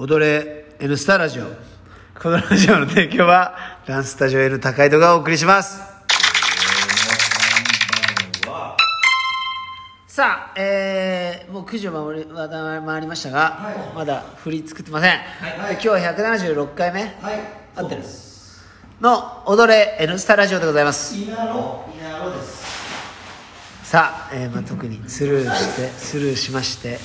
踊れ N スタラジオ。このラジオの提供はダンススタジオ N 高井戸がお送りします。さあ、えー、もう9時を回り回りましたが、まだ振り作ってません、で今日は176回目、はい。合ってる。の踊れ N スタラジオでございます。さあ、えーまあ、特にスルーしてスルーしまして。はい。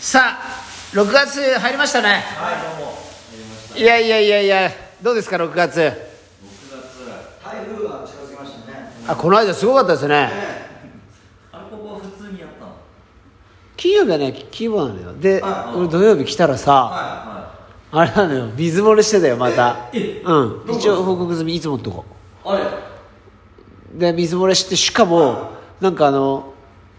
さあ6月入りましたね。はいどうも。いやいやいやいやどうですか6月？台風が近づきましたね。あこの間すごかったですね。あれここは普通にやったの？金曜日はね規模なのよ。ではい。俺土曜日来たらさははあれなのよ。水漏れしてたよまた。えうん。一応報告済みいつものとこ。いあれ？で水漏れしてしかもなんかあの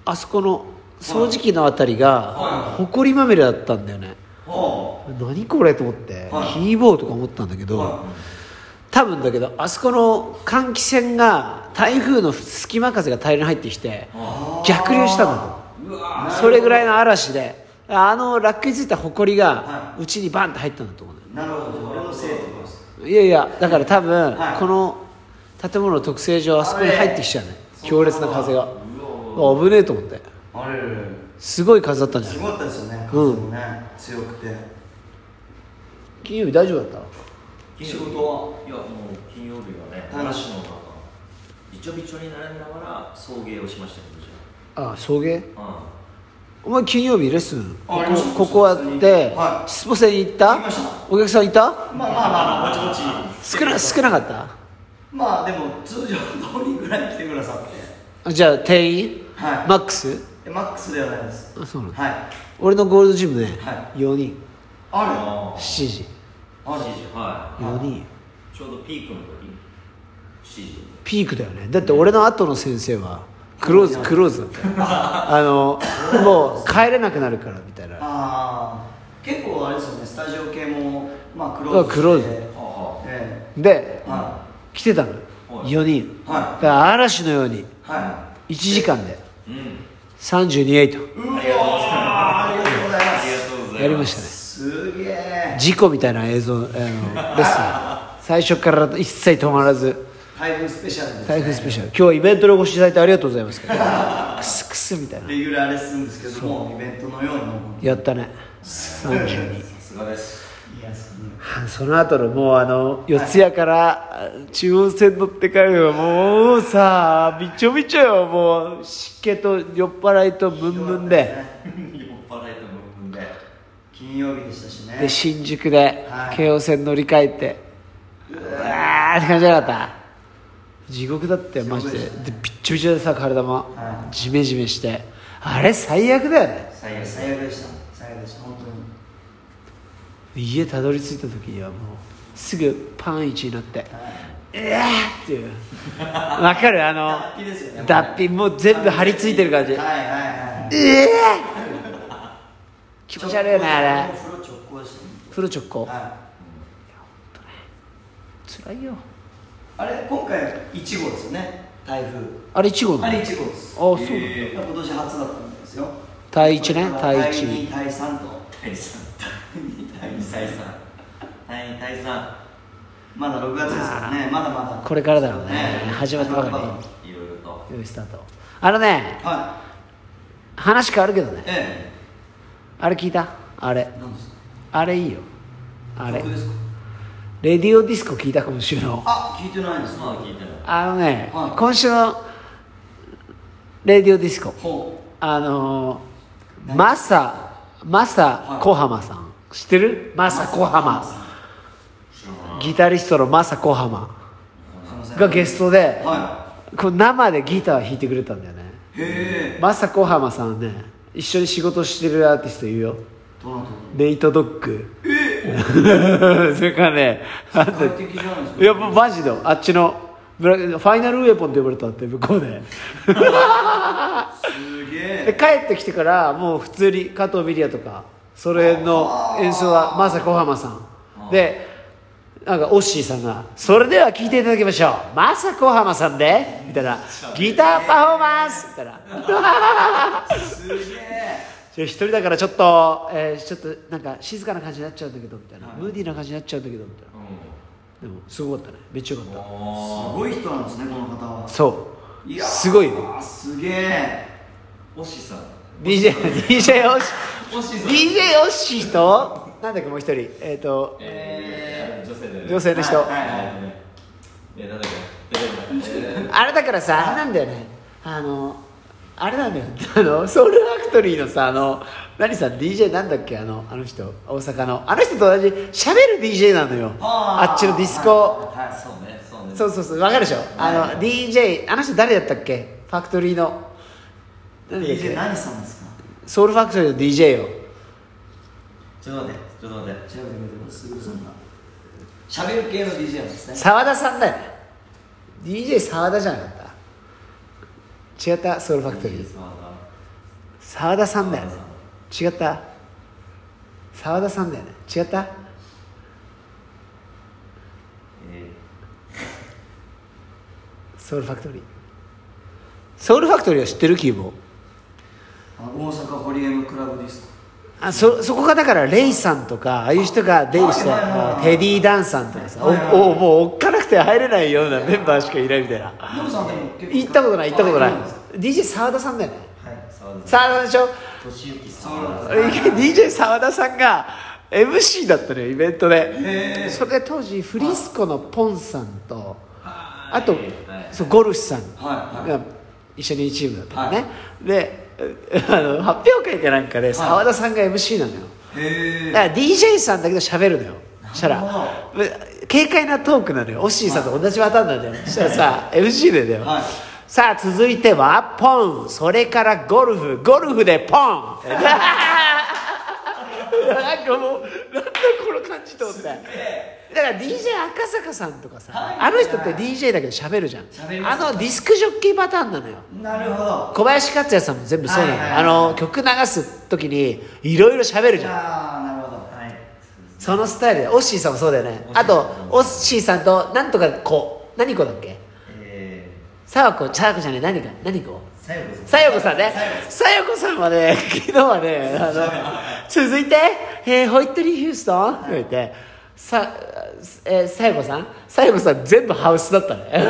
あそこの掃除機のあたりがはい。ほこりまみれだったんだよね。は何これと思ってはい。ヒーボーとか思ったんだけどは多分だけどあそこの換気扇が台風の隙間風が大量に入ってきてあ。逆流したんだと。それぐらいの嵐であのラックについたほこりがはうちにバンって入ったんだと思ういなるほど。俺のせいってことですいやいやだから多分はい。この建物の特性上あそこに入ってきちゃうね強烈な風が。危ねえと思ってあれすごい風だったんじゃすないごかったですよね。うん。風もね強くて。金曜日大丈夫だった仕事はいやもう金曜日はねはい。嵐の中びちょびちょになりながら送迎をしましたけどじあ。送迎？ゃあお前金曜日レッスン？こあありましたこここやってはい。スポセに行った？行きました。お客さんいた？まあまあまあまあぼちぼち。少な少なかった？まあでも通常通りぐらい来てくださって。あじゃあ店員、はい。マックス？えマックスではないです。あそうなのはい。俺のゴールドジムね、は4人。ああ7時。れあれ7時はい。4人。ちょうどピークの時。7時。ピークだよね。だって俺の後の先生はクローズクローズだったよ。あのもう帰れなくなるからみたいな。ああ結構あれですよね。スタジオ系もまあクローズあクローズ。でえ。は来てたの。はい。4人。はだから嵐のように。い。は1時間で。いうん32エイトやりましたね。すすげえ。事故みたいな映像あのレッスン。最初から一切止まらず。台風スペシャルです、ね、台風スペシャル。今日はイベントでご視聴いただいてありがとうございます クスクスみたいな。レギュラーレッスンですけどもイベントのように。もやったね。32さすがですその後のもうあの四谷から中央線乗って帰るのがもうさびちょびちょよ。もう湿気と酔っ払いとムンムンで。酔っ払いとムンムンで。金曜日でしたしね。で新宿ではい。京王線乗り換えて。うわーって感じじゃなかった？地獄だったよマジで。でびっちょびちょでさ体もはジメジメして。あれ最悪だよね。最悪最悪でした家たどり着いた時にはもうすぐパン1になって「うわーっていう。わかる？あの脱皮ですよね脱皮もう全部張り付いてる感じ。ええ気持ち悪いよねあれ。お風呂直行はい。辛いよ。あれ今回1号ですよね。台風。あれ1号あれ1号です。あそうなんだ。え今年初だったんですよ。対一ね対第一。2第3と。第3第2第3第2第3まだ6月ですからね。まだまだ。これからだろうね。ね。始まったばかいろいろとり。よいスタート。あのねは話変わるけどね。いえ。あれ聞いた？あれ。え何ですか？あれいいよ。あれ。レディオディスコ聞いた今週の。あ聞いてないですまあ聞いてない。あのね、はい。今週のレディオディスコ。ほあのー、マサマサ小浜さん知ってる？マサ小浜ギタリストのマサ小浜がゲストで、はこう生でギター弾いてくれたんだよね。マサ小浜さんね一緒に仕事してるアーティストいるよ。ネイトドッグ。それからねあいやマジで。あっちのブラファイナルウェポンって呼ばれたって向こうで。すげでえ帰ってきてからもう普通に加藤ミリアとかそれの演奏はマサ小浜さん。でなんかオッシーさんが「それでは聴いていただきましょう。マサ小浜さんで」みたいな「ギターパフォーマンス」みたいな。すげえ。で一人だからちょっと、えーちょっとなんか静かな感じになっちゃうんだけどみたいな、はいムーディーな感じになっちゃうんだけどみたいな。でもすごかったね。めっちゃよかっすおごい人なんですねこの方は。たそう。いやーすごいよすげえ。おしさん DJ, DJ オッシおし DJ オッシーとなんだっけもう一人えっ、とえー女性だよね女性の人、あれだからさあれなんだよね。あのあれなんだよ。あのソウルファクトリーのさあの何さ DJ なんだっけ？あのあの人大阪の。あの人と同じ喋る DJ なのよ。あっちのディスコ、はいそうねそうね。そうそうそうわかるでしょ？あの、はい。DJ あの人誰だったっけ？ファクトリーの何さんですか？ソウルファクトリーの DJ よ。ちょっと待ってちょっと待って。調べてくれてますすぐさんが喋る系の DJ なんですね。澤田さんだよ。ね DJ 澤田じゃなかった。違ったソウルファクトリー。澤田。さんだよね。違った。澤田さんだよね。違った？えソウルファクトリー。ソウルファクトリーは知ってる？キーボー。あ大阪ホリエムクラブディスコあそそこがだからレイさんとかああいう人が出入りしたはいはいはいはい。テディ・ダンさんとかさおおもうおっかなくて入れないようなメンバーしかいないみたいな。行ったことない行ったことない。DJ 澤田さんだよね。ーはい澤田さん。でしょ？DJ 澤田さん。が MC だったのよイベントで。それで当時フリスコのポンさんとああとはい。そうゴルフさん。が一緒にチームだったのね、はで あの発表会かなんかで澤田さんが MC なのよ、へだから DJ さんだけど喋るのよ。そしたらな軽快なトークなのよ。オッシーさんと同じパターンなんだよ。そしたらさ MC でだよ、はい。さあ続いてはポン。それからゴルフ。ゴルフでポン なんかもうなんだこの感じと思って。だから DJ 赤坂さんとかさ、はい。あの人って DJ だけど喋るじゃん。あのディスクジョッキーパターンなのよ。なるほど。小林克也さんも全部そうなの。よ、はいはいはい。あの曲流す時にいろいろ喋るじゃん。ああなるほど。はい。そのスタイルで。オッシーさんもそうだよね。あとオッシーさんとなんとか子何子だっけ？えさわこちゃわこじゃねえ何か何子？さよこさんね。さよこさんはね 昨日はねあの 続いて、えーホイットリー・ヒューストン？って言ってさ、えー、さよこさん？さよこさん全部ハウスだったね。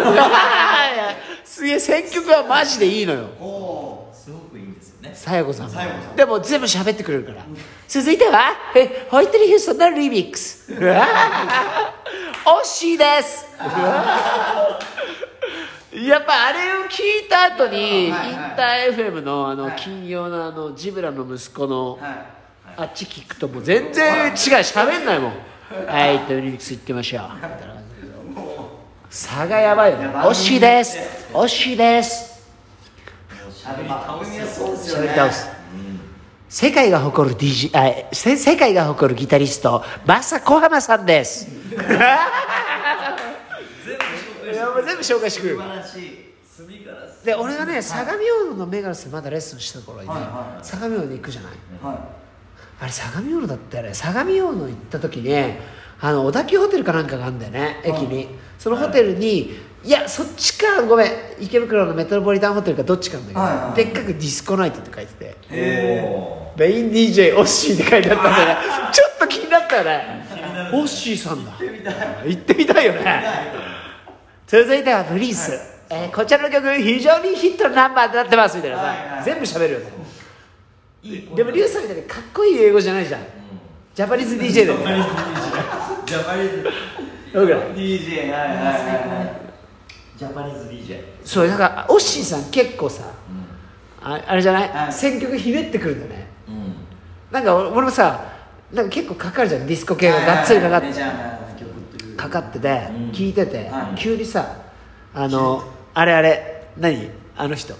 すげえ選曲はマジでいいのよ。おおすごくいいんですよね。さやこさんもさん。でも全部喋ってくれるから。続いてはえホイットリー・ヒューストンのリミックス。惜しいですやっぱあれを聞いた後にインター FM のあのはい。金曜のあのジブラの息子のはあっち聞くともう全然違う喋んないもん。はい。とリミックス行ってみましょう。みたいな感じで差がやばいよね。惜しいです。惜しいです。喋り倒す世界が誇る DJ あせ世界が誇るギタリストマサ小浜さんです 全部紹介してくで俺がね相模大野のメガネスでまだレッスンした頃にね、相模大野に行くじゃない？はあれ相模大野だったよね相模大野行った時にあの小田急ホテルかなんかがあるんだよね駅に、そのホテルにいやそっちかごめん池袋のメトロポリタンホテルかどっちかなんだけど、はいはいでっかくディスコナイトって書いてて。メイン DJ オッシーって書いてあったんだよね。ちょっと気になったよね。オッシーさんだ。行ってみたい。よね続いてはブリース、えーこちらの曲非常にヒットのナンバーになってますみたいなさ、はいはい全部喋るよねいいでもリュウさんみたいにかっこいい英語じゃないじゃん。ジャパニーズ DJ だよね。ジャパニーズ DJ はいはいはいはい。ジャパニーズ DJ そうだからオッシーさん結構さああれじゃない、はい。選曲ひねってくるんだよね。うん。なんか俺俺もさなんか結構かかるじゃん。ディスコ系ががっつりかかって。メジャーな。曲というかかってて、うん。聞いてて、はい。急にさあのあれあれ何？あの人。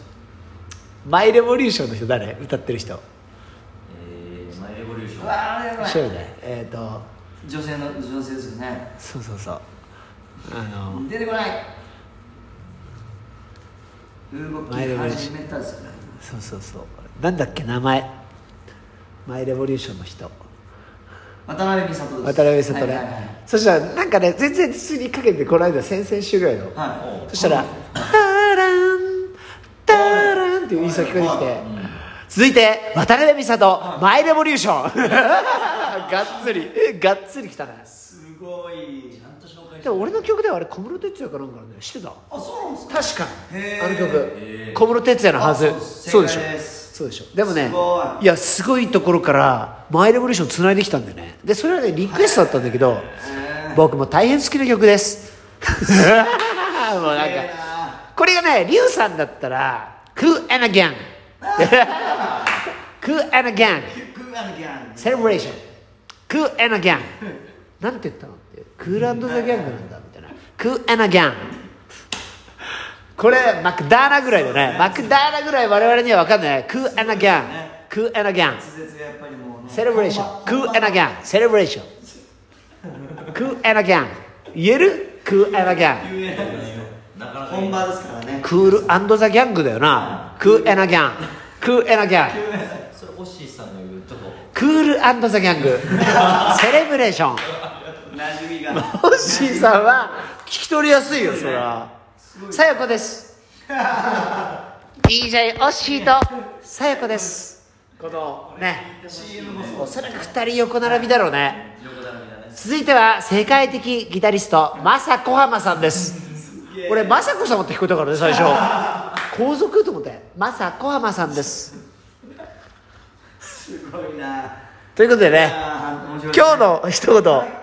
マイレボリューションの人誰？歌ってる人。えーマイレボリューション。うわーやばい。一人でえっ、と女性の女性ですよね。そうそうそう。あの出てこない。動きマイレボリューシ始めたですよねそうそうそう。なんだっけ名前。マイレボリューションの人渡辺美里です。渡辺美里ね、はいはいはい。そしたらなんかね全然普通にかけてこの間先々週ぐらいの、はい。そしたら「タランタラン」っていうインスト聞こえて。きて、続いて渡辺美里マイレボリューション。がっつり。がっつりきたね。すごい。ちゃんと紹介でも俺の曲ではあれ小室哲哉かなんかね知ってた？あそうなんですか？確か。へー。あの曲。小室哲哉のはず。あそうでしょそうでしょ。でもねすごい。いやすごいところからマイレボリューションつないできたんだよね。でそれはねリクエストだったんだけど僕も大変好きな曲です。もうなんかこれがねリュウさんだったら「クー again」クー and again クーアンギャンセレブレーションクー and again なんて言ったのって。クールザギャングなんだみたいな。クー and again これマクダーナぐらいだね。マクダーナぐらい我々には分かんない。クー and again クー and again 滑舌がやっぱりもうねセレブレーションクー and again セレブレーションクー and again 言えるクーいなかなか本場ですからねクールザギャングだよな。クー and again クー and again それオッシーさんの言う。とこクールザギャングセレブレーション馴染みが。ホッシーさんは聞き取りやすいよそれはさやこです。DJ オッシーと。さやこです。このね。おそらく2人横並びだろうね。続いては世界的ギタリストマサコハマさんです。俺マサコ様って聞こえたからね最初。皇族と思ってマサコハマさんです。すごいな。ということでね。今日の一言